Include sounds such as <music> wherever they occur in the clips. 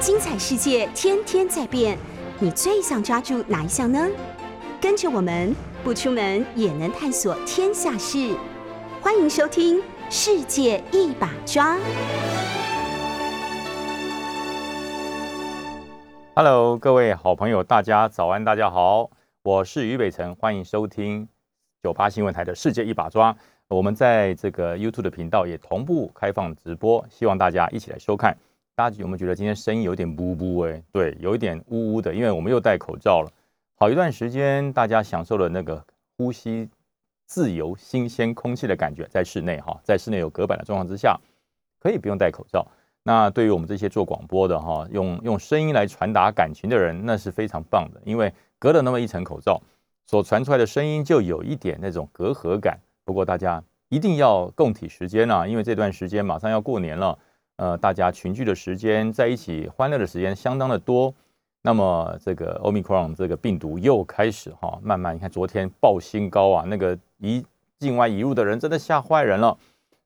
精彩世界天天在变，你最想抓住哪一项呢？跟着我们不出门也能探索天下事，欢迎收听《世界一把抓》。Hello，各位好朋友，大家早安，大家好，我是于北辰，欢迎收听九八新闻台的《世界一把抓》。我们在这个 YouTube 的频道也同步开放直播，希望大家一起来收看。大家有没有觉得今天声音有点呜呜？哎，对，有一点呜呜的，因为我们又戴口罩了。好一段时间，大家享受了那个呼吸自由、新鲜空气的感觉，在室内哈，在室内有隔板的状况之下，可以不用戴口罩。那对于我们这些做广播的哈，用用声音来传达感情的人，那是非常棒的，因为隔了那么一层口罩，所传出来的声音就有一点那种隔阂感。不过大家一定要共体时间啊，因为这段时间马上要过年了。呃，大家群聚的时间，在一起欢乐的时间相当的多。那么这个 Omicron 这个病毒又开始哈，慢慢你看昨天爆新高啊，那个移境外移入的人真的吓坏人了。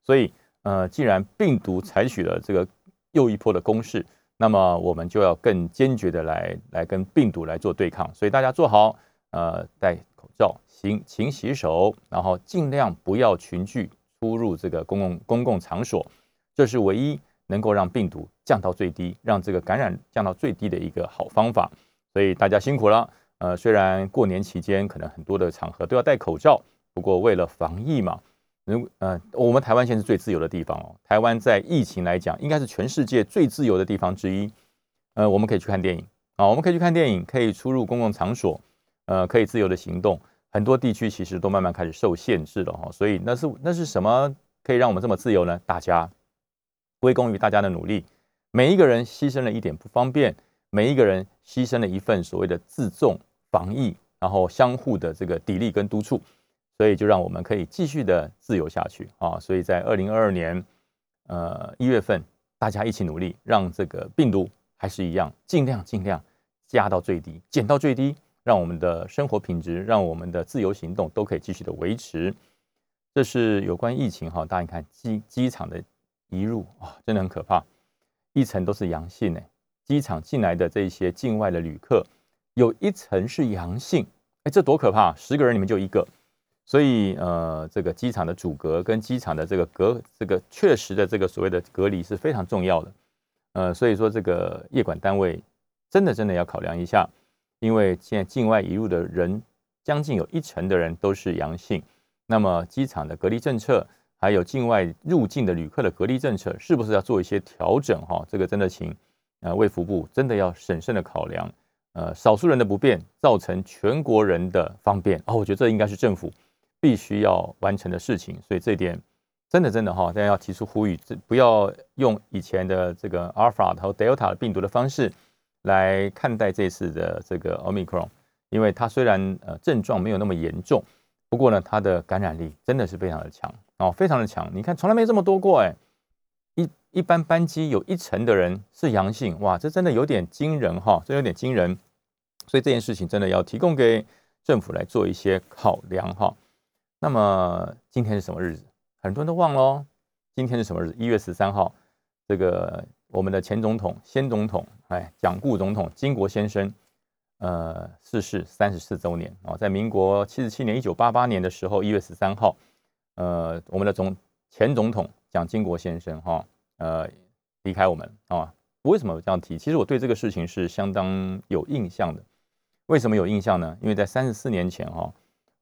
所以呃，既然病毒采取了这个又一波的攻势，那么我们就要更坚决的来来跟病毒来做对抗。所以大家做好呃戴口罩、勤勤洗手，然后尽量不要群聚出入这个公共公共场所，这是唯一。能够让病毒降到最低，让这个感染降到最低的一个好方法。所以大家辛苦了。呃，虽然过年期间可能很多的场合都要戴口罩，不过为了防疫嘛，如呃，我们台湾现在是最自由的地方哦。台湾在疫情来讲，应该是全世界最自由的地方之一。呃，我们可以去看电影啊，我们可以去看电影，可以出入公共场所，呃，可以自由的行动。很多地区其实都慢慢开始受限制了哈。所以那是那是什么可以让我们这么自由呢？大家。归功于大家的努力，每一个人牺牲了一点不方便，每一个人牺牲了一份所谓的自重防疫，然后相互的这个砥砺跟督促，所以就让我们可以继续的自由下去啊！所以在二零二二年，呃一月份，大家一起努力，让这个病毒还是一样，尽量尽量加到最低，减到最低，让我们的生活品质，让我们的自由行动都可以继续的维持。这是有关疫情哈，大家看机机场的。移入哇，真的很可怕，一层都是阳性哎，机场进来的这些境外的旅客，有一层是阳性，哎，这多可怕！十个人里面就一个，所以呃，这个机场的阻隔跟机场的这个隔，这个确实的这个所谓的隔离是非常重要的，呃，所以说这个业管单位真的真的要考量一下，因为现在境外移入的人将近有一成的人都是阳性，那么机场的隔离政策。还有境外入境的旅客的隔离政策，是不是要做一些调整？哈，这个真的请呃卫福部真的要审慎的考量。呃，少数人的不便造成全国人的方便哦，我觉得这应该是政府必须要完成的事情。所以这点真的真的哈，大家要提出呼吁，这不要用以前的这个阿尔法和 Delta 病毒的方式来看待这次的这个 Omicron，因为它虽然呃症状没有那么严重，不过呢，它的感染力真的是非常的强。哦，非常的强，你看从来没这么多过哎，一一般班机有一成的人是阳性，哇，这真的有点惊人哈，这有点惊人，所以这件事情真的要提供给政府来做一些考量哈。那么今天是什么日子？很多人都忘了，今天是什么日子？一月十三号，这个我们的前总统、先总统，哎，蒋顾总统金国先生，呃，逝世三十四周年啊，在民国七十七年一九八八年的时候，一月十三号。呃，我们的总前总统蒋经国先生哈，呃，离开我们啊。为什么这样提？其实我对这个事情是相当有印象的。为什么有印象呢？因为在三十四年前哈，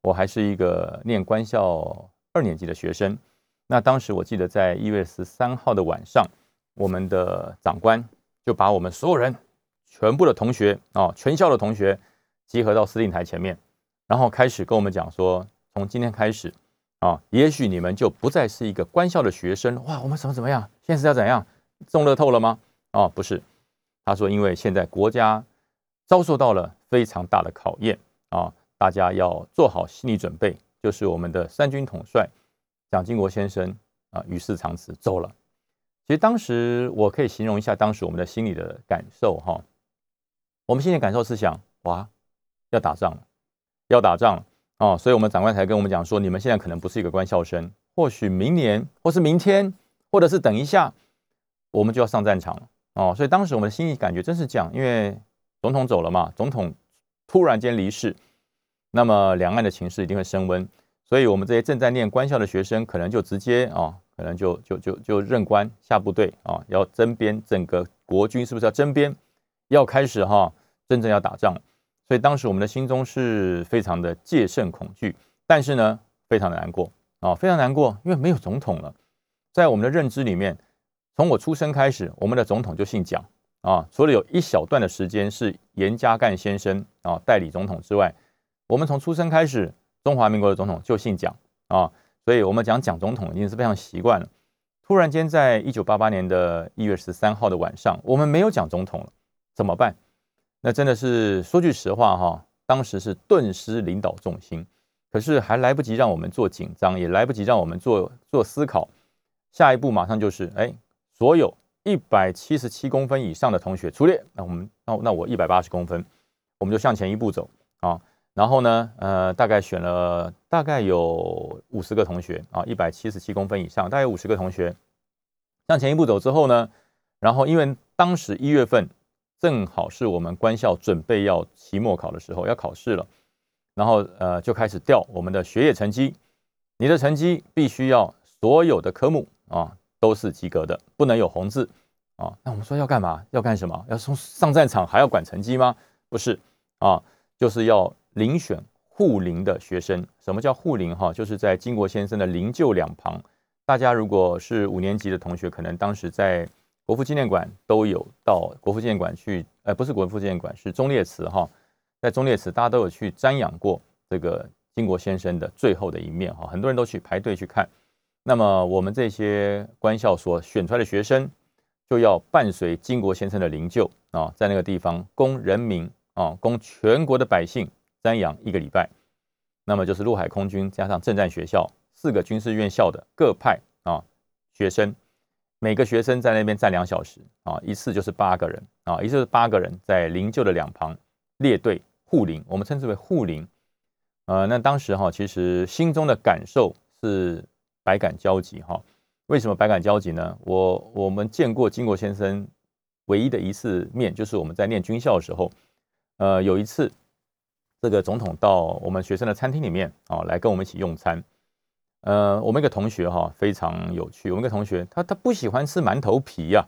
我还是一个念官校二年级的学生。那当时我记得在一月十三号的晚上，我们的长官就把我们所有人全部的同学啊，全校的同学集合到司令台前面，然后开始跟我们讲说，从今天开始。啊，也许你们就不再是一个官校的学生哇！我们怎么怎么样？现在是要怎样中乐透了吗？哦，不是，他说，因为现在国家遭受到了非常大的考验啊，大家要做好心理准备，就是我们的三军统帅蒋经国先生啊，与世长辞走了。其实当时我可以形容一下当时我们的心理的感受哈，我们心里感受是想哇，要打仗了，要打仗了。哦，所以我们长官才跟我们讲说，你们现在可能不是一个官校生，或许明年，或是明天，或者是等一下，我们就要上战场了。哦，所以当时我们的心里感觉真是这样，因为总统走了嘛，总统突然间离世，那么两岸的情势一定会升温，所以我们这些正在念官校的学生，可能就直接啊，可能就就就就任官下部队啊，要征编，整个国军是不是要征编，要开始哈，真正要打仗，所以当时我们的心中是非常的戒慎恐惧，但是呢，非常的难过啊，非常难过，因为没有总统了，在我们的认知里面。从我出生开始，我们的总统就姓蒋啊。除了有一小段的时间是严家淦先生啊代理总统之外，我们从出生开始，中华民国的总统就姓蒋啊。所以，我们讲蒋总统已经是非常习惯了。突然间，在一九八八年的一月十三号的晚上，我们没有蒋总统了，怎么办？那真的是说句实话哈，当时是顿失领导重心，可是还来不及让我们做紧张，也来不及让我们做做思考，下一步马上就是哎。所有一百七十七公分以上的同学出列，那我们那那我一百八十公分，我们就向前一步走啊。然后呢，呃，大概选了大概有五十个同学啊，一百七十七公分以上，大概五十个同学向前一步走之后呢，然后因为当时一月份正好是我们官校准备要期末考的时候，要考试了，然后呃就开始调我们的学业成绩，你的成绩必须要所有的科目啊。都是及格的，不能有红字啊。那我们说要干嘛？要干什么？要从上战场还要管成绩吗？不是啊，就是要遴选护林的学生。什么叫护林？哈，就是在金国先生的灵柩两旁。大家如果是五年级的同学，可能当时在国父纪念馆都有到国父纪念馆去，呃，不是国父纪念馆，是忠烈祠哈。在忠烈祠，大家都有去瞻仰过这个金国先生的最后的一面哈。很多人都去排队去看。那么我们这些官校所选出来的学生，就要伴随金国先生的灵柩啊，在那个地方供人民啊，供全国的百姓瞻仰一个礼拜。那么就是陆海空军加上政战学校四个军事院校的各派啊学生，每个学生在那边站两小时啊，一次就是八个人啊，一次是八个人在灵柩的两旁列队护灵，我们称之为护灵。呃，那当时哈，其实心中的感受是。百感交集哈，为什么百感交集呢？我我们见过金国先生唯一的一次面，就是我们在念军校的时候，呃，有一次这个总统到我们学生的餐厅里面啊，来跟我们一起用餐。呃，我们一个同学哈非常有趣，我们一个同学他他不喜欢吃馒头皮呀。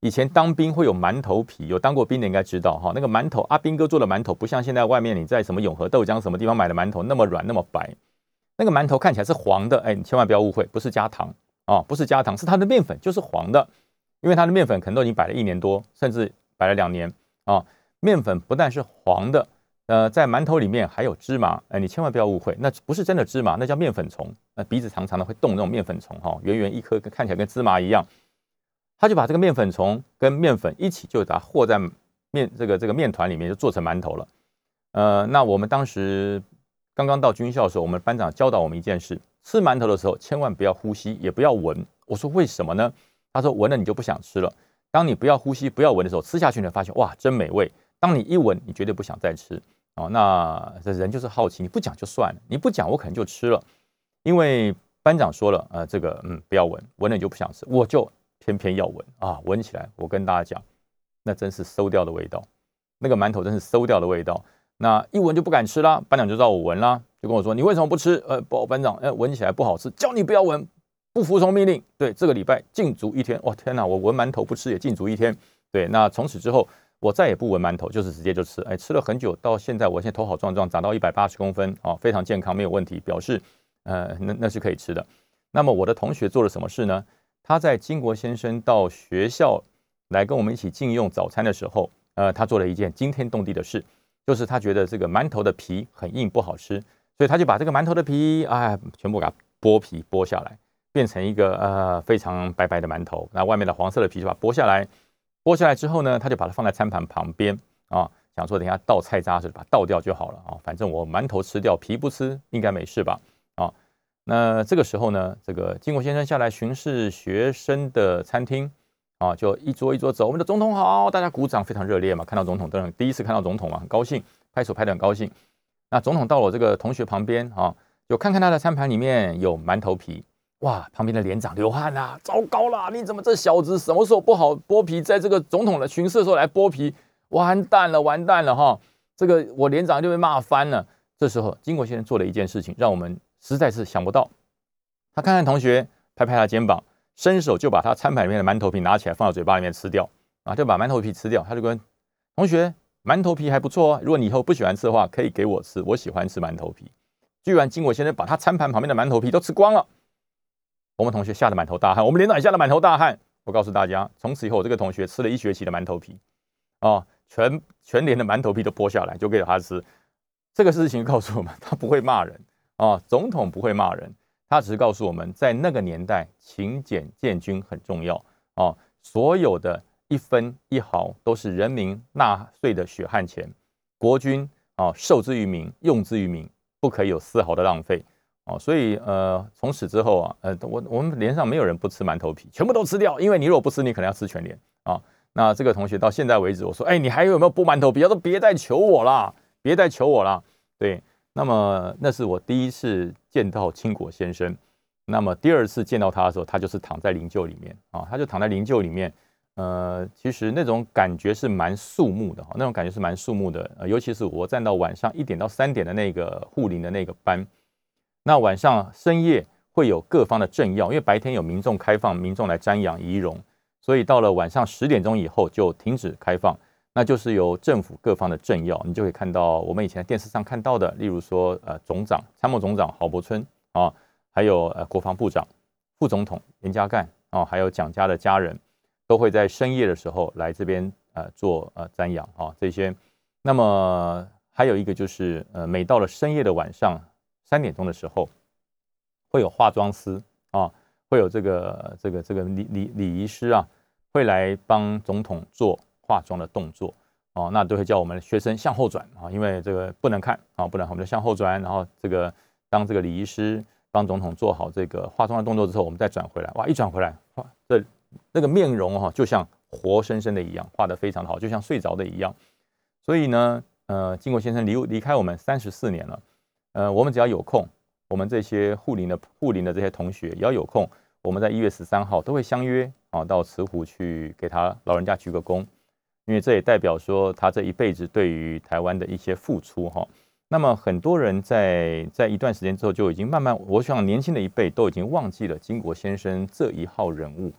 以前当兵会有馒头皮，有当过兵的应该知道哈，那个馒头阿兵哥做的馒头不像现在外面你在什么永和豆浆什么地方买的馒头那么软那么白。那个馒头看起来是黄的，哎，你千万不要误会，不是加糖啊，不是加糖，是它的面粉就是黄的，因为它的面粉可能都已经摆了一年多，甚至摆了两年啊。面粉不但是黄的，呃，在馒头里面还有芝麻，哎，你千万不要误会，那不是真的芝麻，那叫面粉虫，那鼻子长长的会动那种面粉虫哈，圆圆一颗，看起来跟芝麻一样。他就把这个面粉虫跟面粉一起就把它和在面这个这个面团里面，就做成馒头了。呃，那我们当时。刚刚到军校的时候，我们班长教导我们一件事：吃馒头的时候千万不要呼吸，也不要闻。我说为什么呢？他说闻了你就不想吃了。当你不要呼吸、不要闻的时候，吃下去你会发现哇，真美味。当你一闻，你绝对不想再吃。哦，那这人就是好奇，你不讲就算了，你不讲我可能就吃了。因为班长说了，呃，这个嗯不要闻，闻了你就不想吃，我就偏偏要闻啊，闻起来我跟大家讲，那真是馊掉的味道，那个馒头真是馊掉的味道。那一闻就不敢吃啦，班长就让我闻啦，就跟我说：“你为什么不吃？”呃，不，班长，呃，闻起来不好吃，叫你不要闻，不服从命令。对，这个礼拜禁足一天。哇，天哪，我闻馒头不吃也禁足一天。对，那从此之后我再也不闻馒头，就是直接就吃。哎，吃了很久，到现在我现在头好壮壮，长到一百八十公分，啊，非常健康，没有问题，表示呃，那那是可以吃的。那么我的同学做了什么事呢？他在金国先生到学校来跟我们一起进用早餐的时候，呃，他做了一件惊天动地的事。就是他觉得这个馒头的皮很硬不好吃，所以他就把这个馒头的皮啊全部给它剥皮剥下来，变成一个呃非常白白的馒头。那外面的黄色的皮就把它剥下来，剥下来之后呢，他就把它放在餐盘旁边啊，想说等下倒菜渣时把它倒掉就好了啊，反正我馒头吃掉皮不吃应该没事吧啊。那这个时候呢，这个金国先生下来巡视学生的餐厅。啊，就一桌一桌走，我们的总统好，大家鼓掌，非常热烈嘛。看到总统，当然第一次看到总统嘛，很高兴，拍手拍得很高兴。那总统到我这个同学旁边啊，就看看他的餐盘里面有馒头皮哇，旁边的连长流汗啊，糟糕了，你怎么这小子什么时候不好剥皮，在这个总统的巡视的时候来剥皮，完蛋了，完蛋了哈！这个我连长就被骂翻了。这时候，金国先生做了一件事情，让我们实在是想不到。他看看同学，拍拍他肩膀，伸手就把他餐盘里面的馒头皮拿起来，放到嘴巴里面吃掉啊，就把馒头皮吃掉。他就跟同学，馒头皮还不错哦，如果你以后不喜欢吃的话，可以给我吃，我喜欢吃馒头皮。居然金国先生把他餐盘旁边的馒头皮都吃光了，我们同学吓得满头大汗，我们连长也吓得满头大汗。我告诉大家，从此以后，我这个同学吃了一学期的馒头皮，啊，全全连的馒头皮都剥下来就给他吃。这个事情告诉我们，他不会骂人啊，总统不会骂人。他只是告诉我们在那个年代，勤俭建军很重要啊。所有的一分一毫都是人民纳税的血汗钱，国军啊受之于民，用之于民，不可以有丝毫的浪费啊。所以呃，从此之后啊，呃，我我们连上没有人不吃馒头皮，全部都吃掉。因为你如果不吃，你可能要吃全连啊。那这个同学到现在为止，我说，哎，你还有没有剥馒头皮？他说别再求我了，别再求我了。对。那么那是我第一次见到清国先生，那么第二次见到他的时候，他就是躺在灵柩里面啊，他就躺在灵柩里面，呃，其实那种感觉是蛮肃穆的哈，那种感觉是蛮肃穆的，尤其是我站到晚上一点到三点的那个护灵的那个班，那晚上深夜会有各方的政要，因为白天有民众开放，民众来瞻仰仪容，所以到了晚上十点钟以后就停止开放。那就是由政府各方的政要，你就可以看到我们以前电视上看到的，例如说呃总长、参谋总长郝柏村啊，还有呃国防部长、副总统严家淦啊，还有蒋家的家人，都会在深夜的时候来这边呃做呃瞻仰啊这些。那么还有一个就是呃每到了深夜的晚上三点钟的时候，会有化妆师啊，会有这个这个这个礼礼礼仪师啊，会来帮总统做。化妆的动作哦，那都会叫我们学生向后转啊，因为这个不能看啊，不能，我们就向后转。然后这个当这个礼仪师帮总统做好这个化妆的动作之后，我们再转回来。哇，一转回来，哇，这那个面容哈，就像活生生的一样，画的非常的好，就像睡着的一样。所以呢，呃，金国先生离离开我们三十四年了，呃，我们只要有空，我们这些护林的护林的这些同学也要有空，我们在一月十三号都会相约啊，到慈湖去给他老人家鞠个躬。因为这也代表说他这一辈子对于台湾的一些付出哈，那么很多人在在一段时间之后就已经慢慢，我想年轻的一辈都已经忘记了金国先生这一号人物，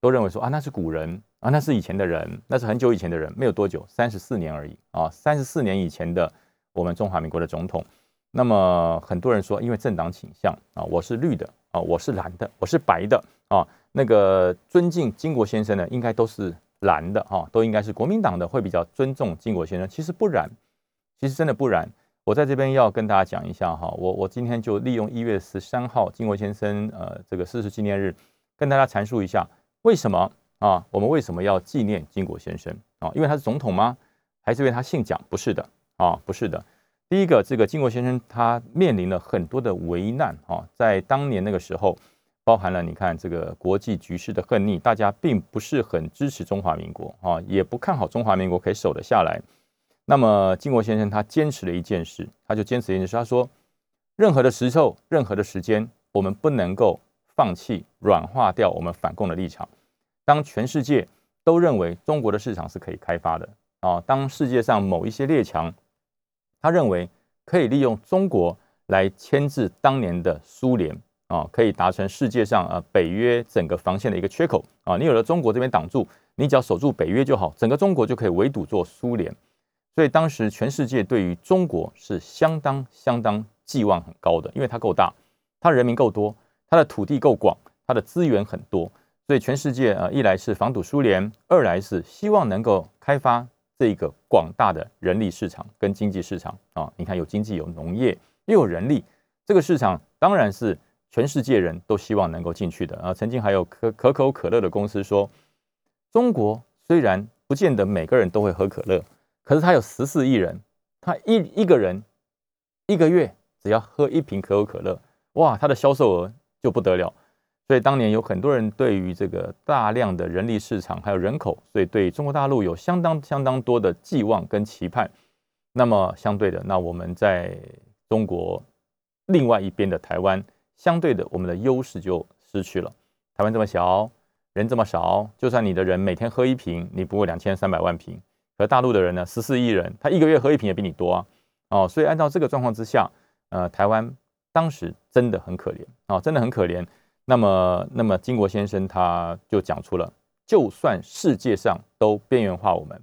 都认为说啊那是古人啊那是以前的人，那是很久以前的人，没有多久，三十四年而已啊，三十四年以前的我们中华民国的总统，那么很多人说因为政党倾向啊，我是绿的啊，我是蓝的，我是白的啊，那个尊敬金国先生呢，应该都是。蓝的哈都应该是国民党的会比较尊重金国先生，其实不然，其实真的不然。我在这边要跟大家讲一下哈，我我今天就利用一月十三号金国先生呃这个逝世纪念日，跟大家阐述一下为什么啊我们为什么要纪念金国先生啊？因为他是总统吗？还是因为他姓蒋？不是的啊，不是的。第一个，这个金国先生他面临了很多的危难啊，在当年那个时候。包含了你看这个国际局势的恨逆，大家并不是很支持中华民国啊，也不看好中华民国可以守得下来。那么金国先生他坚持了一件事，他就坚持一件事，他说：任何的时候，任何的时间，我们不能够放弃软化掉我们反共的立场。当全世界都认为中国的市场是可以开发的啊，当世界上某一些列强他认为可以利用中国来牵制当年的苏联。啊，可以达成世界上呃北约整个防线的一个缺口啊！你有了中国这边挡住，你只要守住北约就好，整个中国就可以围堵做苏联。所以当时全世界对于中国是相当相当寄望很高的，因为它够大，它人民够多，它的土地够广，它的资源很多，所以全世界呃一来是防堵苏联，二来是希望能够开发这个广大的人力市场跟经济市场啊！你看有经济有农业又有人力，这个市场当然是。全世界人都希望能够进去的啊！曾经还有可可口可乐的公司说，中国虽然不见得每个人都会喝可乐，可是他有十四亿人，他一一个人一个月只要喝一瓶可口可乐，哇，他的销售额就不得了。所以当年有很多人对于这个大量的人力市场还有人口，所以对中国大陆有相当相当多的寄望跟期盼。那么相对的，那我们在中国另外一边的台湾。相对的，我们的优势就失去了。台湾这么小，人这么少，就算你的人每天喝一瓶，你不过两千三百万瓶，而大陆的人呢，十四亿人，他一个月喝一瓶也比你多啊。哦，所以按照这个状况之下，呃，台湾当时真的很可怜啊，真的很可怜。那么，那么金国先生他就讲出了，就算世界上都边缘化我们，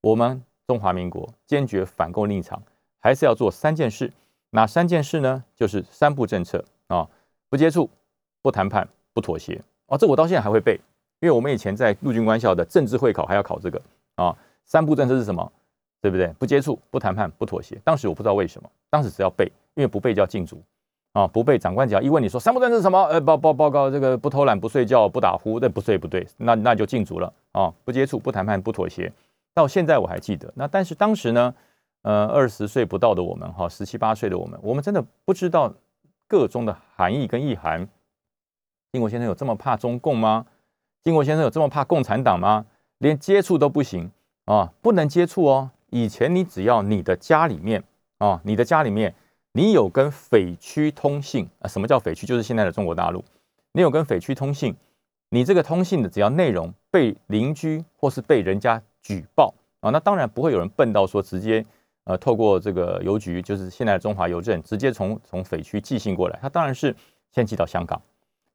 我们中华民国坚决反共立场，还是要做三件事。哪三件事呢？就是三不政策啊，不接触，不谈判，不妥协。哦，这我到现在还会背，因为我们以前在陆军官校的政治会考还要考这个啊。三不政策是什么？对不对？不接触，不谈判，不妥协。当时我不知道为什么，当时只要背，因为不背叫禁足啊，不背长官只要一问你说三不政策是什么？呃，报报报告这个不偷懒，不睡觉，不打呼，那不对不对，那那就禁足了啊。不接触，不谈判，不妥协。到现在我还记得，那但是当时呢，呃，二十岁不到的我们哈，十七八岁的我们，我们真的不知道个中的含义跟意涵。金国先生有这么怕中共吗？金国先生有这么怕共产党吗？连接触都不行啊，不能接触哦。以前你只要你的家里面啊，你的家里面你有跟匪区通信啊，什么叫匪区？就是现在的中国大陆，你有跟匪区通信，你这个通信的只要内容被邻居或是被人家举报啊，那当然不会有人笨到说直接呃透过这个邮局，就是现在的中华邮政，直接从从匪区寄信过来，他当然是先寄到香港，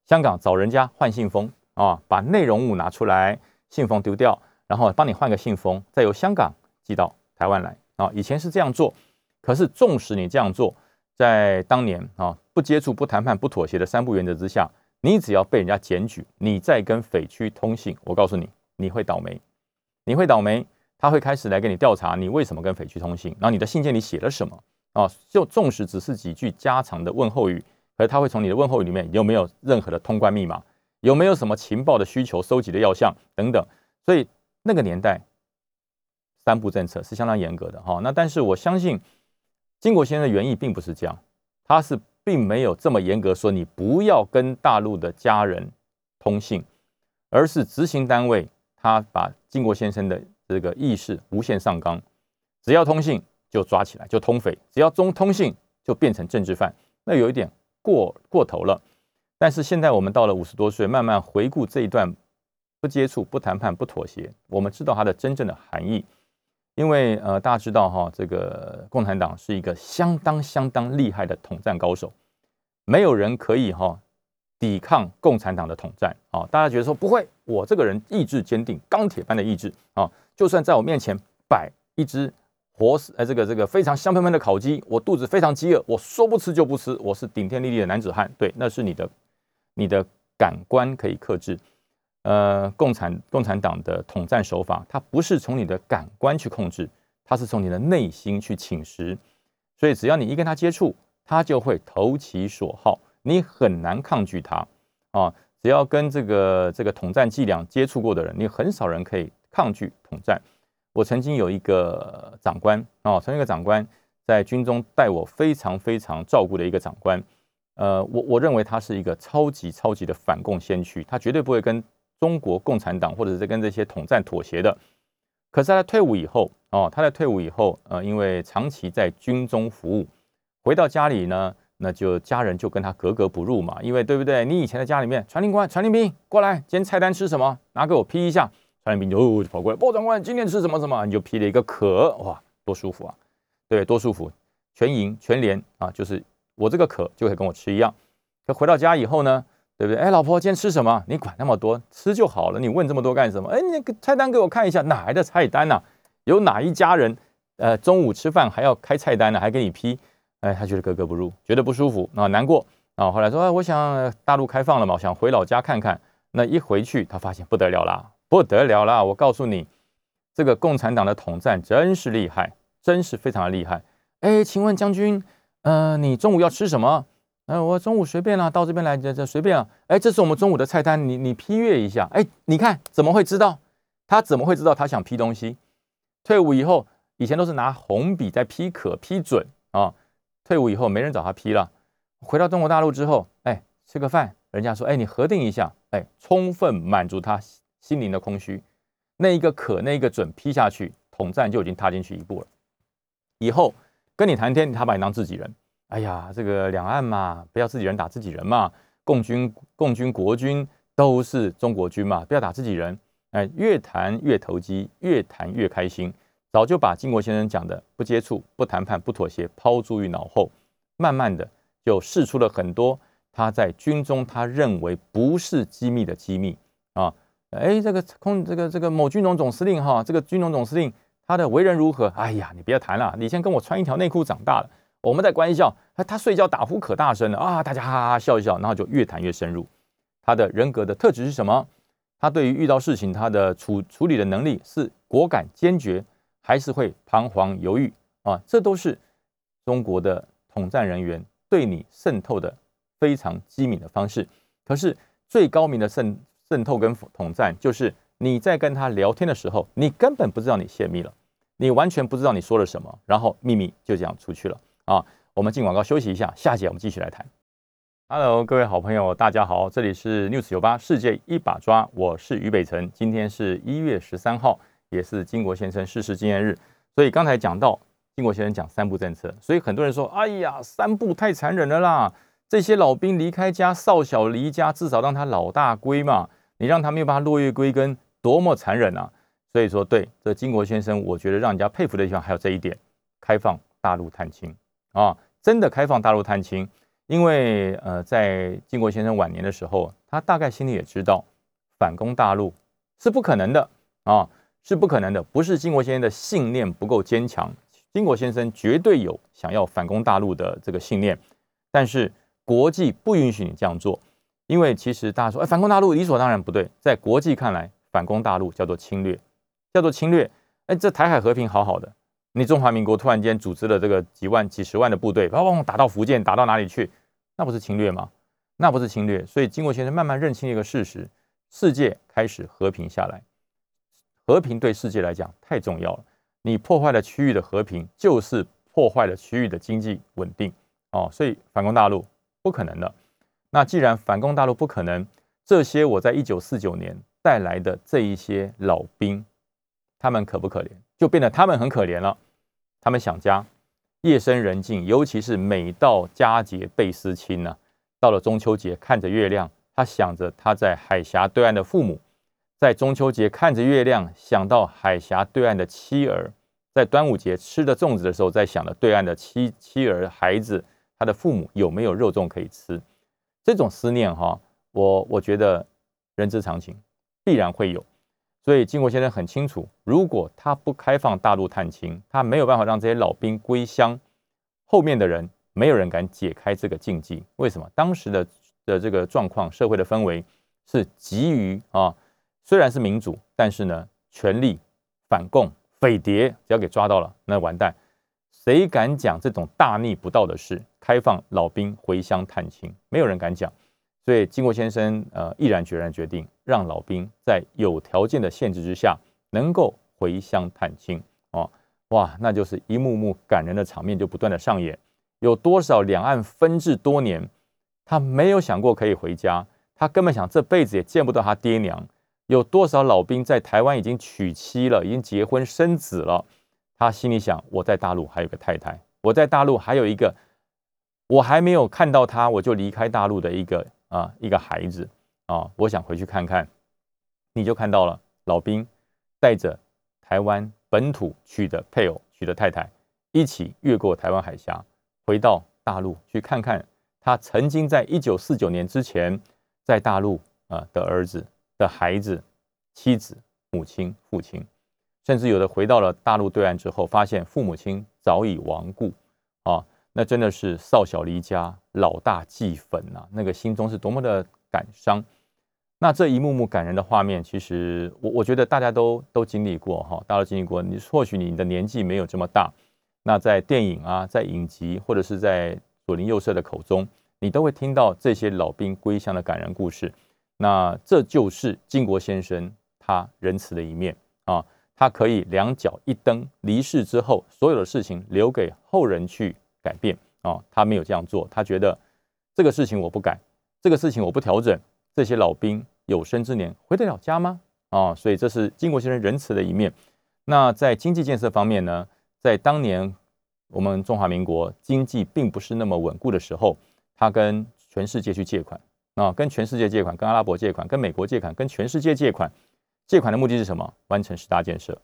香港找人家换信封啊，把内容物拿出来，信封丢掉，然后帮你换个信封，再由香港寄到。台湾来啊，以前是这样做，可是纵使你这样做，在当年啊，不接触、不谈判、不妥协的三不原则之下，你只要被人家检举，你再跟匪区通信，我告诉你，你会倒霉，你会倒霉，他会开始来跟你调查你为什么跟匪区通信，然后你的信件里写了什么啊？就纵使只是几句家常的问候语，可是他会从你的问候语里面有没有任何的通关密码，有没有什么情报的需求、收集的要项等等，所以那个年代。三不政策是相当严格的哈，那但是我相信金国先生的原意并不是这样，他是并没有这么严格说你不要跟大陆的家人通信，而是执行单位他把金国先生的这个意识无限上纲，只要通信就抓起来就通匪，只要中通信就变成政治犯，那有一点过过头了。但是现在我们到了五十多岁，慢慢回顾这一段不接触、不谈判、不妥协，我们知道它的真正的含义。因为呃，大家知道哈，这个共产党是一个相当相当厉害的统战高手，没有人可以哈抵抗共产党的统战啊！大家觉得说不会，我这个人意志坚定，钢铁般的意志啊！就算在我面前摆一只活死呃这个这个非常香喷喷的烤鸡，我肚子非常饥饿，我说不吃就不吃，我是顶天立地的男子汉。对，那是你的你的感官可以克制。呃，共产共产党的统战手法，它不是从你的感官去控制，它是从你的内心去侵蚀。所以，只要你一跟他接触，他就会投其所好，你很难抗拒他啊。只要跟这个这个统战伎俩接触过的人，你很少人可以抗拒统战。我曾经有一个长官啊，曾经一个长官在军中带我非常非常照顾的一个长官，呃，我我认为他是一个超级超级的反共先驱，他绝对不会跟。中国共产党或者是跟这些统战妥协的，可是他退伍以后哦，他在退伍以后，呃，因为长期在军中服务，回到家里呢，那就家人就跟他格格不入嘛，因为对不对？你以前在家里面，传令官、传令兵过来，今天菜单吃什么？拿给我批一下。传令兵就跑过来，报长官，今天吃什么什么？你就批了一个可，哇，多舒服啊！对，多舒服，全营全连啊，就是我这个可就可以跟我吃一样。可回到家以后呢？对不对？哎，老婆，今天吃什么？你管那么多，吃就好了。你问这么多干什么？哎，你菜单给我看一下，哪来的菜单呢？有哪一家人，呃，中午吃饭还要开菜单呢？还给你批？哎，他觉得格格不入，觉得不舒服啊，难过啊。后来说，哎，我想大陆开放了嘛，想回老家看看。那一回去，他发现不得了啦，不得了啦！我告诉你，这个共产党的统战真是厉害，真是非常的厉害。哎，请问将军，呃，你中午要吃什么？哎，我中午随便啦，到这边来这这随便啊。哎，这是我们中午的菜单，你你批阅一下。哎，你看怎么会知道？他怎么会知道他想批东西？退伍以后，以前都是拿红笔在批可批准啊。退伍以后没人找他批了。回到中国大陆之后，哎，吃个饭，人家说，哎，你核定一下，哎，充分满足他心灵的空虚。那一个可，那一个准批下去，统战就已经踏进去一步了。以后跟你谈天，他把你当自己人。哎呀，这个两岸嘛，不要自己人打自己人嘛。共军、共军国军都是中国军嘛，不要打自己人。哎，越谈越投机，越谈越开心。早就把金国先生讲的不接触、不谈判、不妥协抛诸于脑后，慢慢的就试出了很多他在军中他认为不是机密的机密啊。哎，这个空这个这个某军种总司令哈，这个军种总司令他的为人如何？哎呀，你别谈了，你先跟我穿一条内裤长大的，我们在关笑。他他睡觉打呼可大声了啊，大家哈哈笑一笑，然后就越谈越深入。他的人格的特质是什么？他对于遇到事情，他的处处理的能力是果敢坚决，还是会彷徨犹豫啊？这都是中国的统战人员对你渗透的非常机敏的方式。可是最高明的渗渗透跟统战，就是你在跟他聊天的时候，你根本不知道你泄密了，你完全不知道你说了什么，然后秘密就这样出去了啊！我们进广告休息一下，下节我们继续来谈。Hello，各位好朋友，大家好，这里是 News 九八世界一把抓，我是于北辰。今天是一月十三号，也是金国先生逝世纪念日。所以刚才讲到金国先生讲三步政策，所以很多人说：“哎呀，三步太残忍了啦！这些老兵离开家，少小离家，至少让他老大归嘛。你让他没有办法落叶归根，多么残忍啊！”所以说，对这金国先生，我觉得让人家佩服的地方还有这一点：开放大陆探亲啊，真的开放大陆探亲。因为呃，在金国先生晚年的时候，他大概心里也知道反攻大陆是不可能的啊，是不可能的。不是金国先生的信念不够坚强，金国先生绝对有想要反攻大陆的这个信念，但是国际不允许你这样做，因为其实大家说，哎，反攻大陆理所当然不对，在国际看来，反攻大陆叫做侵略，叫做侵略。哎，这台海和平好好的。你中华民国突然间组织了这个几万、几十万的部队，砰砰打到福建，打到哪里去？那不是侵略吗？那不是侵略。所以经国先生慢慢认清一个事实：世界开始和平下来。和平对世界来讲太重要了。你破坏了区域的和平，就是破坏了区域的经济稳定。哦，所以反攻大陆不可能的。那既然反攻大陆不可能，这些我在一九四九年带来的这一些老兵，他们可不可怜？就变得他们很可怜了。他们想家，夜深人静，尤其是每到佳节倍思亲呢。到了中秋节，看着月亮，他想着他在海峡对岸的父母；在中秋节看着月亮，想到海峡对岸的妻儿；在端午节吃的粽子的时候，在想着对岸的妻妻儿、孩子，他的父母有没有肉粽可以吃？这种思念，哈，我我觉得人之常情，必然会有。所以金国先生很清楚，如果他不开放大陆探亲，他没有办法让这些老兵归乡。后面的人没有人敢解开这个禁忌。为什么？当时的的这个状况，社会的氛围是急于啊，虽然是民主，但是呢，权力反共匪谍只要给抓到了，那完蛋。谁敢讲这种大逆不道的事？开放老兵回乡探亲，没有人敢讲。所以金国先生呃毅然决然决定让老兵在有条件的限制之下能够回乡探亲哦哇那就是一幕幕感人的场面就不断的上演有多少两岸分治多年他没有想过可以回家他根本想这辈子也见不到他爹娘有多少老兵在台湾已经娶妻了已经结婚生子了他心里想我在大陆还有个太太我在大陆还有一个我还没有看到他我就离开大陆的一个。啊，一个孩子啊，我想回去看看，你就看到了老兵带着台湾本土娶的配偶、娶的太太，一起越过台湾海峡，回到大陆去看看他曾经在一九四九年之前在大陆啊的儿子的孩子、妻子、母亲、父亲，甚至有的回到了大陆对岸之后，发现父母亲早已亡故啊。那真的是少小离家，老大祭坟呐，那个心中是多么的感伤。那这一幕幕感人的画面，其实我我觉得大家都都经历过哈，大家都经历过。你或许你的年纪没有这么大，那在电影啊，在影集或者是在左邻右舍的口中，你都会听到这些老兵归乡的感人故事。那这就是金国先生他仁慈的一面啊，他可以两脚一蹬，离世之后，所有的事情留给后人去。改变啊，他没有这样做，他觉得这个事情我不改，这个事情我不调整，这些老兵有生之年回得了家吗？啊，所以这是金国先生仁慈的一面。那在经济建设方面呢，在当年我们中华民国经济并不是那么稳固的时候，他跟全世界去借款啊，跟全世界借款，跟阿拉伯借款，跟美国借款，跟全世界借款。借款的目的是什么？完成十大建设，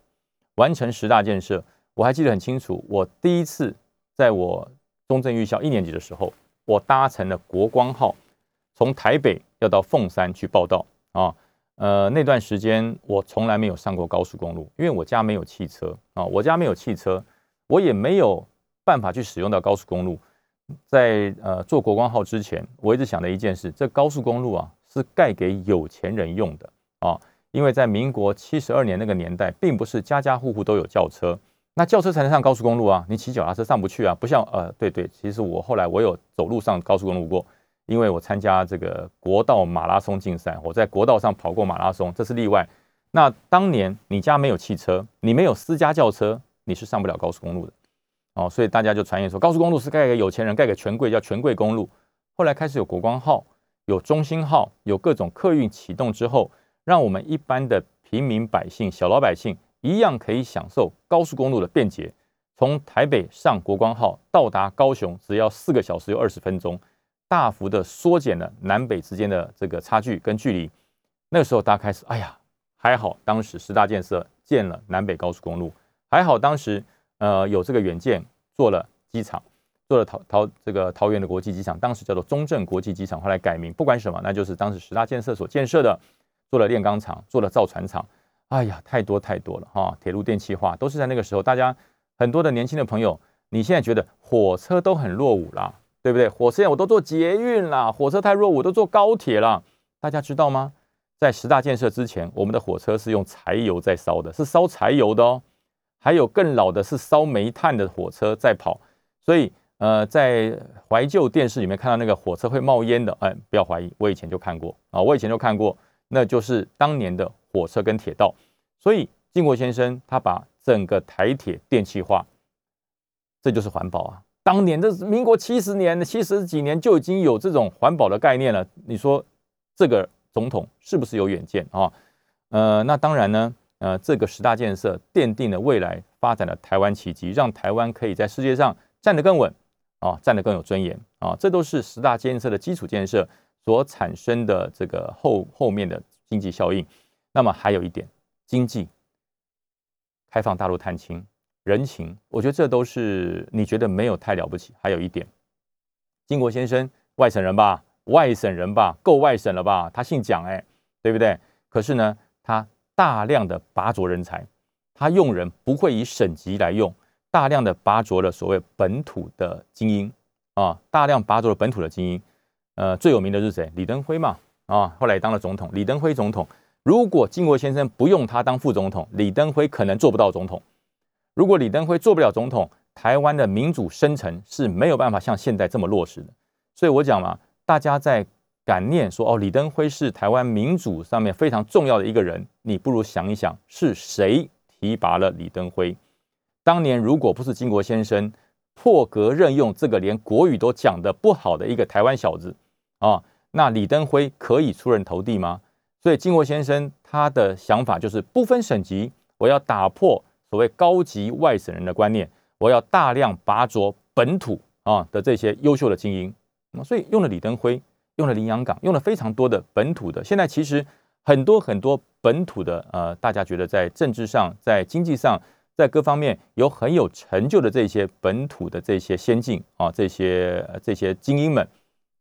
完成十大建设。我还记得很清楚，我第一次在我中正预校一年级的时候，我搭乘了国光号，从台北要到凤山去报道啊。呃，那段时间我从来没有上过高速公路，因为我家没有汽车啊，我家没有汽车，我也没有办法去使用到高速公路。在呃坐国光号之前，我一直想的一件事，这高速公路啊是盖给有钱人用的啊。因为在民国七十二年那个年代，并不是家家户户都有轿车，那轿车才能上高速公路啊，你骑脚踏车上不去啊。不像呃，对对，其实我后来我有走路上高速公路过，因为我参加这个国道马拉松竞赛，我在国道上跑过马拉松，这是例外。那当年你家没有汽车，你没有私家轿车，你是上不了高速公路的哦。所以大家就传言说，高速公路是盖给有钱人、盖给权贵，叫权贵公路。后来开始有国光号、有中兴号、有各种客运启动之后。让我们一般的平民百姓、小老百姓一样可以享受高速公路的便捷。从台北上国光号到达高雄，只要四个小时又二十分钟，大幅的缩减了南北之间的这个差距跟距离。那个时候，大家开始，哎呀，还好当时十大建设建了南北高速公路，还好当时呃有这个远见做了机场，做了桃桃这个桃园的国际机场，当时叫做中正国际机场，后来改名，不管什么，那就是当时十大建设所建设的。做了炼钢厂，做了造船厂，哎呀，太多太多了哈！铁路电气化都是在那个时候，大家很多的年轻的朋友，你现在觉得火车都很落伍啦，对不对？火车我都坐捷运啦，火车太落伍，都坐高铁了。大家知道吗？在十大建设之前，我们的火车是用柴油在烧的，是烧柴油的哦。还有更老的是烧煤炭的火车在跑，所以呃，在怀旧电视里面看到那个火车会冒烟的，哎，不要怀疑，我以前就看过啊，我以前就看过。那就是当年的火车跟铁道，所以靖国先生他把整个台铁电气化，这就是环保啊！当年这是民国七十年、七十几年就已经有这种环保的概念了。你说这个总统是不是有远见啊？呃，那当然呢，呃，这个十大建设奠定了未来发展的台湾奇迹，让台湾可以在世界上站得更稳啊，站得更有尊严啊，这都是十大建设的基础建设。所产生的这个后后面的经济效应，那么还有一点经济开放大陆探亲人情，我觉得这都是你觉得没有太了不起。还有一点，金国先生外省人吧，外省人吧，够外省了吧？他姓蒋哎，对不对？可是呢，他大量的拔擢人才，他用人不会以省级来用，大量的拔擢了所谓本土的精英啊，大量拔擢了本土的精英。呃，最有名的是谁？李登辉嘛，啊，后来当了总统。李登辉总统，如果金国先生不用他当副总统，李登辉可能做不到总统。如果李登辉做不了总统，台湾的民主生成是没有办法像现在这么落实的。所以我讲嘛，大家在感念说，哦，李登辉是台湾民主上面非常重要的一个人，你不如想一想，是谁提拔了李登辉？当年如果不是金国先生。破格任用这个连国语都讲得不好的一个台湾小子啊，那李登辉可以出人头地吗？所以金国先生他的想法就是不分省级，我要打破所谓高级外省人的观念，我要大量拔擢本土啊的这些优秀的精英。那所以用了李登辉，用了林洋港，用了非常多的本土的。现在其实很多很多本土的呃，大家觉得在政治上，在经济上。在各方面有很有成就的这些本土的这些先进啊，这些这些精英们，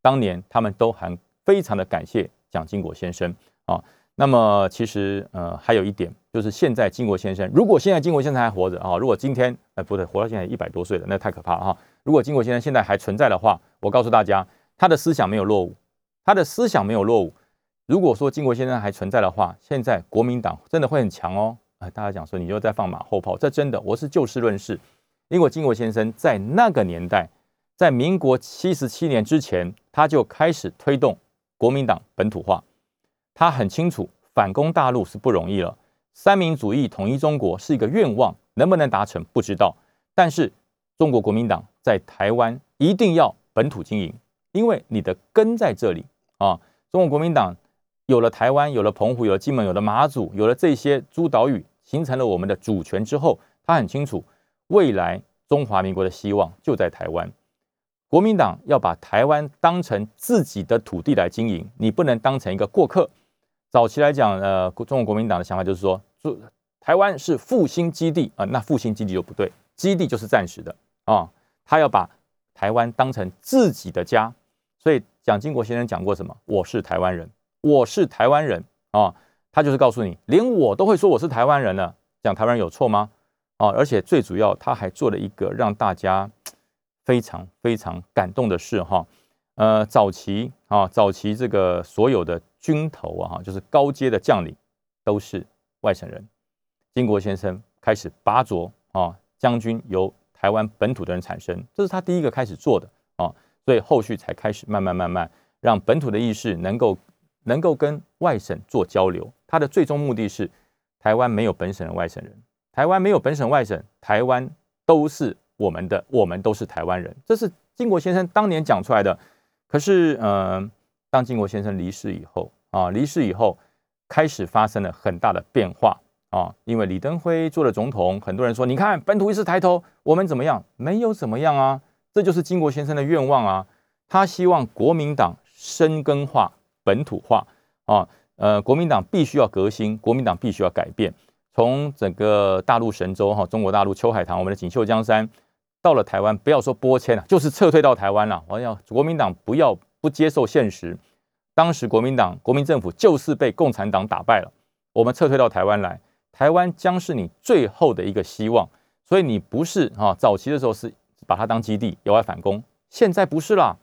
当年他们都还非常的感谢蒋经国先生啊。那么其实呃还有一点，就是现在经国先生，如果现在经国先生还活着啊，如果今天呃不对，活到现在一百多岁了，那太可怕了哈。如果经国先生现在还存在的话，我告诉大家，他的思想没有落伍，他的思想没有落伍。如果说经国先生还存在的话，现在国民党真的会很强哦。啊，大家讲说你又在放马后炮，这真的，我是就事论事。因为金国先生在那个年代，在民国七十七年之前，他就开始推动国民党本土化。他很清楚反攻大陆是不容易了，三民主义统一中国是一个愿望，能不能达成不知道。但是中国国民党在台湾一定要本土经营，因为你的根在这里啊。中国国民党有了台湾，有了澎湖，有了金门，有了马祖，有了这些诸岛屿。形成了我们的主权之后，他很清楚未来中华民国的希望就在台湾。国民党要把台湾当成自己的土地来经营，你不能当成一个过客。早期来讲，呃，中国国民党的想法就是说，台湾是复兴基地啊，那复兴基地就不对，基地就是暂时的啊，他要把台湾当成自己的家。所以蒋经国先生讲过什么？我是台湾人，我是台湾人啊，他就是告诉你，连我都会说我是台湾人了，讲台湾人有错吗？啊，而且最主要，他还做了一个让大家 <tsk> 非常非常感动的事哈。呃，早期啊，早期这个所有的军头啊，就是高阶的将领都是外省人。经国先生开始拔擢啊，将军由台湾本土的人产生，这是他第一个开始做的啊，所以后续才开始慢慢慢慢让本土的意识能够能够跟外省做交流。他的最终目的是台湾没有本省人、外省人。台湾没有本省外省，台湾都是我们的，我们都是台湾人，这是金国先生当年讲出来的。可是，呃，当金国先生离世以后啊，离世以后开始发生了很大的变化啊，因为李登辉做了总统，很多人说，你看本土意识抬头，我们怎么样？没有怎么样啊，这就是金国先生的愿望啊，他希望国民党深耕化、本土化啊，呃，国民党必须要革新，国民党必须要改变。从整个大陆神州哈，中国大陆秋海棠，我们的锦绣江山，到了台湾，不要说拨迁了，就是撤退到台湾了。我要国民党不要不接受现实，当时国民党国民政府就是被共产党打败了。我们撤退到台湾来，台湾将是你最后的一个希望。所以你不是哈，早期的时候是把它当基地，要来反攻，现在不是啦，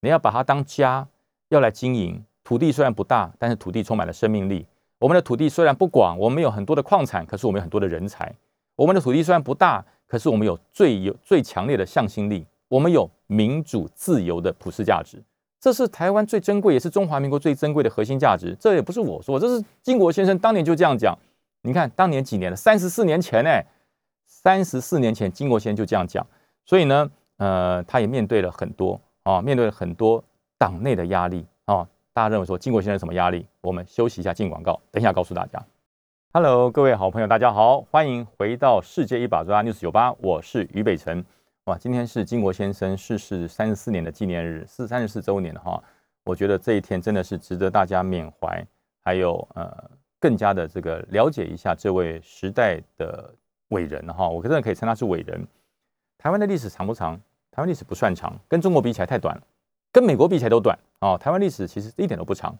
你要把它当家，要来经营。土地虽然不大，但是土地充满了生命力。我们的土地虽然不广，我们有很多的矿产，可是我们有很多的人才。我们的土地虽然不大，可是我们有最有最强烈的向心力。我们有民主自由的普世价值，这是台湾最珍贵，也是中华民国最珍贵的核心价值。这也不是我说，这是金国先生当年就这样讲。你看，当年几年了？三十四年前呢？三十四年前，金国先生就这样讲。所以呢，呃，他也面对了很多啊，面对了很多党内的压力啊。大家认为说金国先生什么压力？我们休息一下进广告，等一下告诉大家。Hello，各位好朋友，大家好，欢迎回到世界一把抓 News 九八，我是于北辰。哇，今天是金国先生逝世三十四年的纪念日，四三十四周年的哈。我觉得这一天真的是值得大家缅怀，还有呃更加的这个了解一下这位时代的伟人哈。我真的可以称他是伟人。台湾的历史长不长？台湾历史不算长，跟中国比起来太短了。跟美国比起来都短哦，台湾历史其实一点都不长，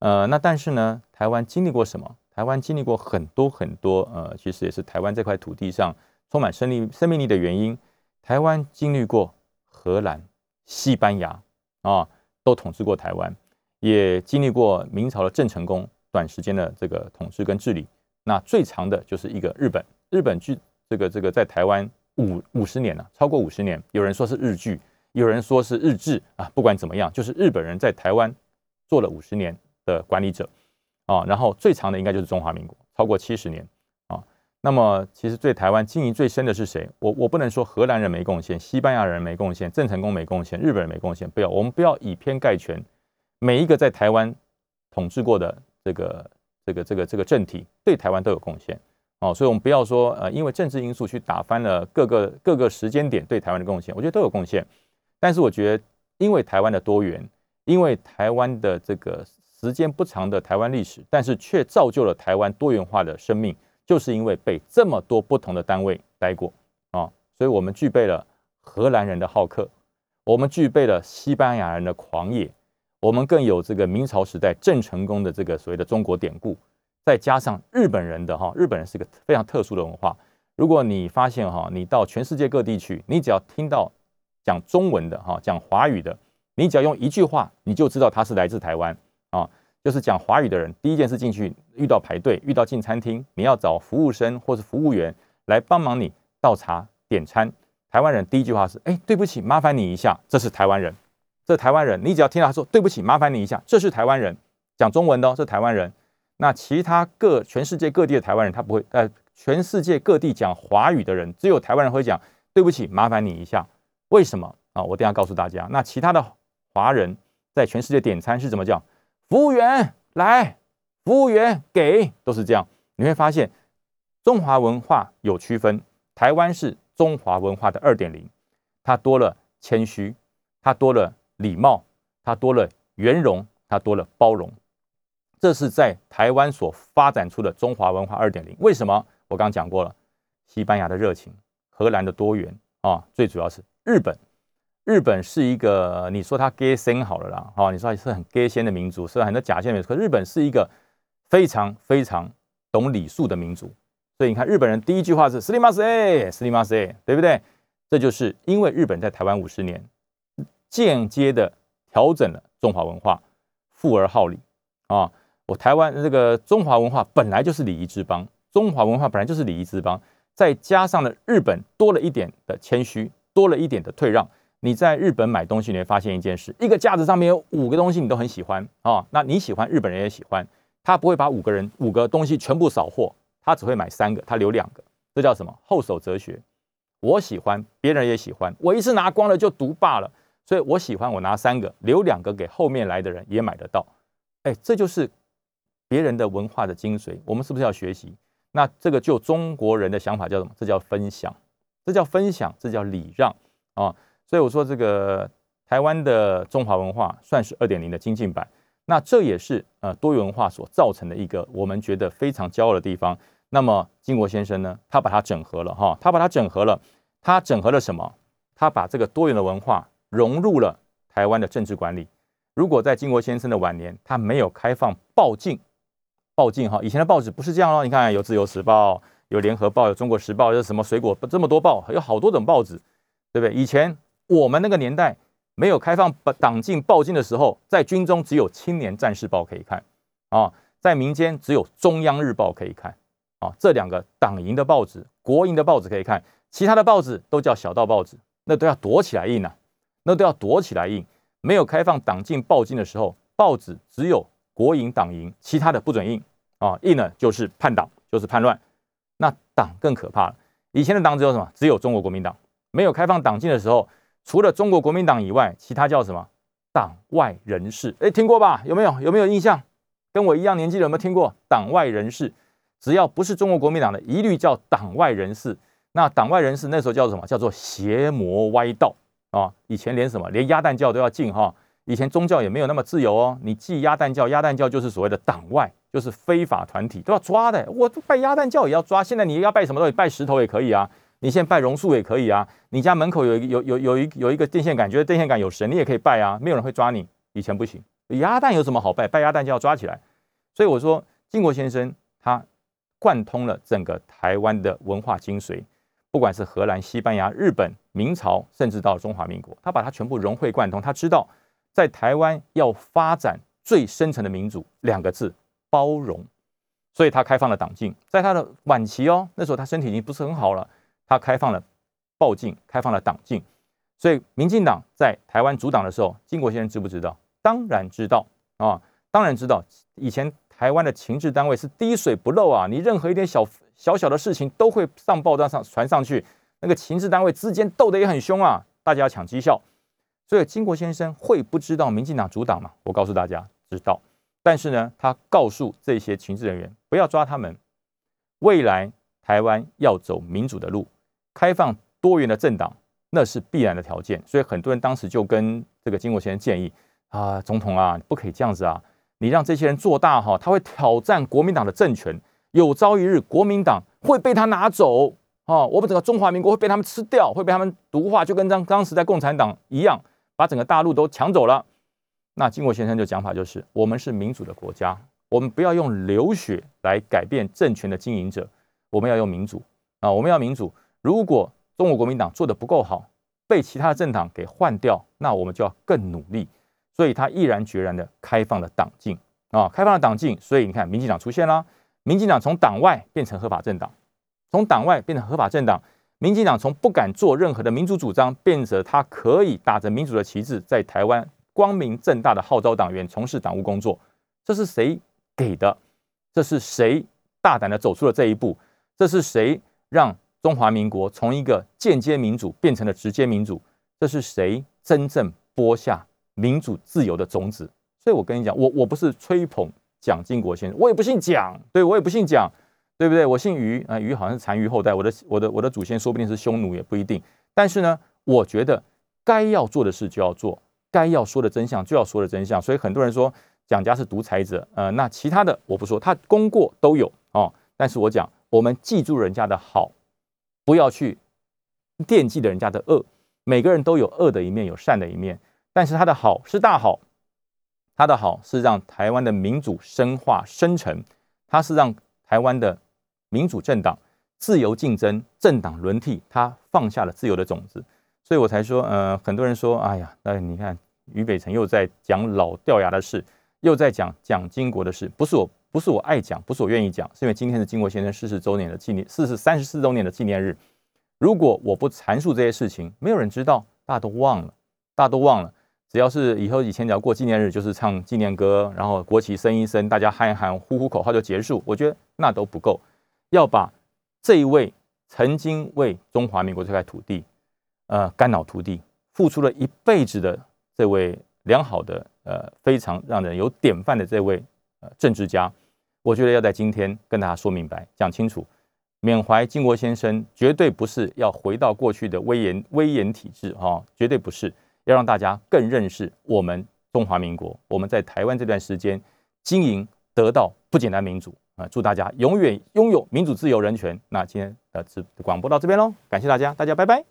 呃，那但是呢，台湾经历过什么？台湾经历过很多很多，呃，其实也是台湾这块土地上充满生力、生命力的原因。台湾经历过荷兰、西班牙啊，都统治过台湾，也经历过明朝的郑成功短时间的这个统治跟治理。那最长的就是一个日本，日本剧这个这个在台湾五五十年了，超过五十年，有人说是日剧。有人说是日治啊，不管怎么样，就是日本人在台湾做了五十年的管理者啊，然后最长的应该就是中华民国，超过七十年啊。那么其实对台湾经营最深的是谁？我我不能说荷兰人没贡献，西班牙人没贡献，郑成功没贡献，日本人没贡献，不要，我们不要以偏概全。每一个在台湾统治过的这个这个这个这个政体，对台湾都有贡献哦。所以我们不要说呃，因为政治因素去打翻了各个各个时间点对台湾的贡献，我觉得都有贡献。但是我觉得，因为台湾的多元，因为台湾的这个时间不长的台湾历史，但是却造就了台湾多元化的生命，就是因为被这么多不同的单位待过啊，所以我们具备了荷兰人的好客，我们具备了西班牙人的狂野，我们更有这个明朝时代郑成功的这个所谓的中国典故，再加上日本人的哈，日本人是个非常特殊的文化。如果你发现哈，你到全世界各地去，你只要听到。讲中文的哈，讲华语的，你只要用一句话，你就知道他是来自台湾啊。就是讲华语的人，第一件事进去遇到排队，遇到进餐厅，你要找服务生或是服务员来帮忙你倒茶点餐。台湾人第一句话是：哎，对不起，麻烦你一下，这是台湾人。这台湾人，你只要听到他说对不起，麻烦你一下，这是台湾人，讲中文的，是台湾人。那其他各全世界各地的台湾人，他不会。呃，全世界各地讲华语的人，只有台湾人会讲对不起，麻烦你一下。为什么啊？我等下告诉大家。那其他的华人在全世界点餐是怎么叫？服务员来，服务员给，都是这样。你会发现中华文化有区分，台湾是中华文化的二点零，它多了谦虚，它多了礼貌，它多了圆融，它多了包容。这是在台湾所发展出的中华文化二点零。为什么？我刚刚讲过了，西班牙的热情，荷兰的多元啊，最主要是日本。日本是一个，你说它 gay 先好了啦，哦，你说是很 gay 先的民族，虽然很多假先民族。可日本是一个非常非常懂礼数的民族。所以你看，日本人第一句话是“斯里马斯哎，斯里马斯哎”，对不对？这就是因为日本在台湾五十年，间接的调整了中华文化，富而好礼啊。我台湾这个中华文化本来就是礼仪之邦，中华文化本来就是礼仪之邦，再加上了日本多了一点的谦虚，多了一点的退让。你在日本买东西，你会发现一件事：一个架子上面有五个东西，你都很喜欢啊。那你喜欢，日本人也喜欢，他不会把五个人五个东西全部扫货。他只会买三个，他留两个，这叫什么后手哲学？我喜欢，别人也喜欢，我一次拿光了就独霸了，所以我喜欢，我拿三个，留两个给后面来的人也买得到。哎，这就是别人的文化的精髓，我们是不是要学习？那这个就中国人的想法叫什么？这叫分享，这叫分享，这叫礼让啊。所以我说这个台湾的中华文化算是二点零的精进版。那这也是呃多元文化所造成的一个我们觉得非常骄傲的地方。那么金国先生呢，他把它整合了哈，他把它整合了，他整合了什么？他把这个多元的文化融入了台湾的政治管理。如果在金国先生的晚年，他没有开放报禁，报禁哈，以前的报纸不是这样哦。你看有自由时报，有联合报，有中国时报，有什么水果这么多报，有好多种报纸，对不对？以前我们那个年代。没有开放党禁报禁的时候，在军中只有《青年战士报》可以看啊，在民间只有《中央日报》可以看啊，这两个党营的报纸、国营的报纸可以看，其他的报纸都叫小道报纸，那都要躲起来印啊，那都要躲起来印。没有开放党禁报禁的时候，报纸只有国营、党营，其他的不准印啊，印了就是叛党，就是叛乱。那党更可怕了，以前的党只有什么？只有中国国民党。没有开放党禁的时候。除了中国国民党以外，其他叫什么？党外人士？哎，听过吧？有没有？有没有印象？跟我一样年纪的有没有听过？党外人士，只要不是中国国民党的，一律叫党外人士。那党外人士那时候叫什么？叫做邪魔歪道啊！以前连什么，连鸭蛋教都要禁哈。以前宗教也没有那么自由哦。你祭鸭蛋教，鸭蛋教就是所谓的党外，就是非法团体，都要抓的。我拜鸭蛋教也要抓。现在你要拜什么东西？拜石头也可以啊。你现在拜榕树也可以啊，你家门口有有有有一有一个电线杆，觉得电线杆有神，你也可以拜啊，没有人会抓你。以前不行，鸭蛋有什么好拜？拜鸭蛋就要抓起来。所以我说，金国先生他贯通了整个台湾的文化精髓，不管是荷兰、西班牙、日本、明朝，甚至到中华民国，他把它全部融会贯通。他知道在台湾要发展最深层的民主两个字包容，所以他开放了党禁。在他的晚期哦，那时候他身体已经不是很好了。他开放了报禁，开放了党禁，所以民进党在台湾主党的时候，金国先生知不知道？当然知道啊，当然知道。以前台湾的情治单位是滴水不漏啊，你任何一点小小小的事情都会上报章上传上去，那个情治单位之间斗得也很凶啊，大家要抢绩效。所以金国先生会不知道民进党主党吗？我告诉大家，知道。但是呢，他告诉这些情治人员不要抓他们，未来台湾要走民主的路。开放多元的政党，那是必然的条件。所以很多人当时就跟这个金国先生建议啊，总统啊，不可以这样子啊！你让这些人做大哈，他会挑战国民党的政权，有朝一日国民党会被他拿走啊！我们整个中华民国会被他们吃掉，会被他们毒化，就跟当当时在共产党一样，把整个大陆都抢走了。那金国先生就讲法就是：我们是民主的国家，我们不要用流血来改变政权的经营者，我们要用民主啊！我们要民主。如果中国国民党做的不够好，被其他的政党给换掉，那我们就要更努力。所以他毅然决然的开放了党禁啊，开放了党禁。所以你看，民进党出现了，民进党从党外变成合法政党，从党外变成合法政党。民进党从不敢做任何的民主主张，变成他可以打着民主的旗帜，在台湾光明正大的号召党员从事党务工作。这是谁给的？这是谁大胆的走出了这一步？这是谁让？中华民国从一个间接民主变成了直接民主，这是谁真正播下民主自由的种子？所以我跟你讲，我我不是吹捧蒋经国先生，我也不姓蒋，对我也不姓蒋，对不对？我姓于啊，于好像是残余后代，我的我的我的祖先说不定是匈奴，也不一定。但是呢，我觉得该要做的事就要做，该要说的真相就要说的真相。所以很多人说蒋家是独裁者，呃，那其他的我不说，他功过都有哦。但是我讲，我们记住人家的好，不要去惦记着人家的恶。每个人都有恶的一面，有善的一面，但是他的好是大好，他的好是让台湾的民主深化深沉，他是让台湾的民主政党自由竞争，政党轮替，他放下了自由的种子。所以我才说，呃，很多人说，哎呀，那你看俞北辰又在讲老掉牙的事，又在讲蒋经国的事，不是我。不是我爱讲，不是我愿意讲，是因为今天是经国先生逝世周年的纪念，逝世三十四周年的纪念日。如果我不阐述这些事情，没有人知道，大家都忘了，大家都忘了。只要是以后以前只要过纪念日，就是唱纪念歌，然后国旗升一升，大家喊一喊，呼呼口号就结束。我觉得那都不够，要把这一位曾经为中华民国这块土地，呃，肝脑涂地，付出了一辈子的这位良好的，呃，非常让人有典范的这位呃政治家。我觉得要在今天跟大家说明白、讲清楚，缅怀金国先生绝对不是要回到过去的威严威严体制，哈，绝对不是要让大家更认识我们中华民国，我们在台湾这段时间经营得到不简单民主啊！祝大家永远拥有民主、自由、人权。那今天的直广播到这边喽，感谢大家，大家拜拜。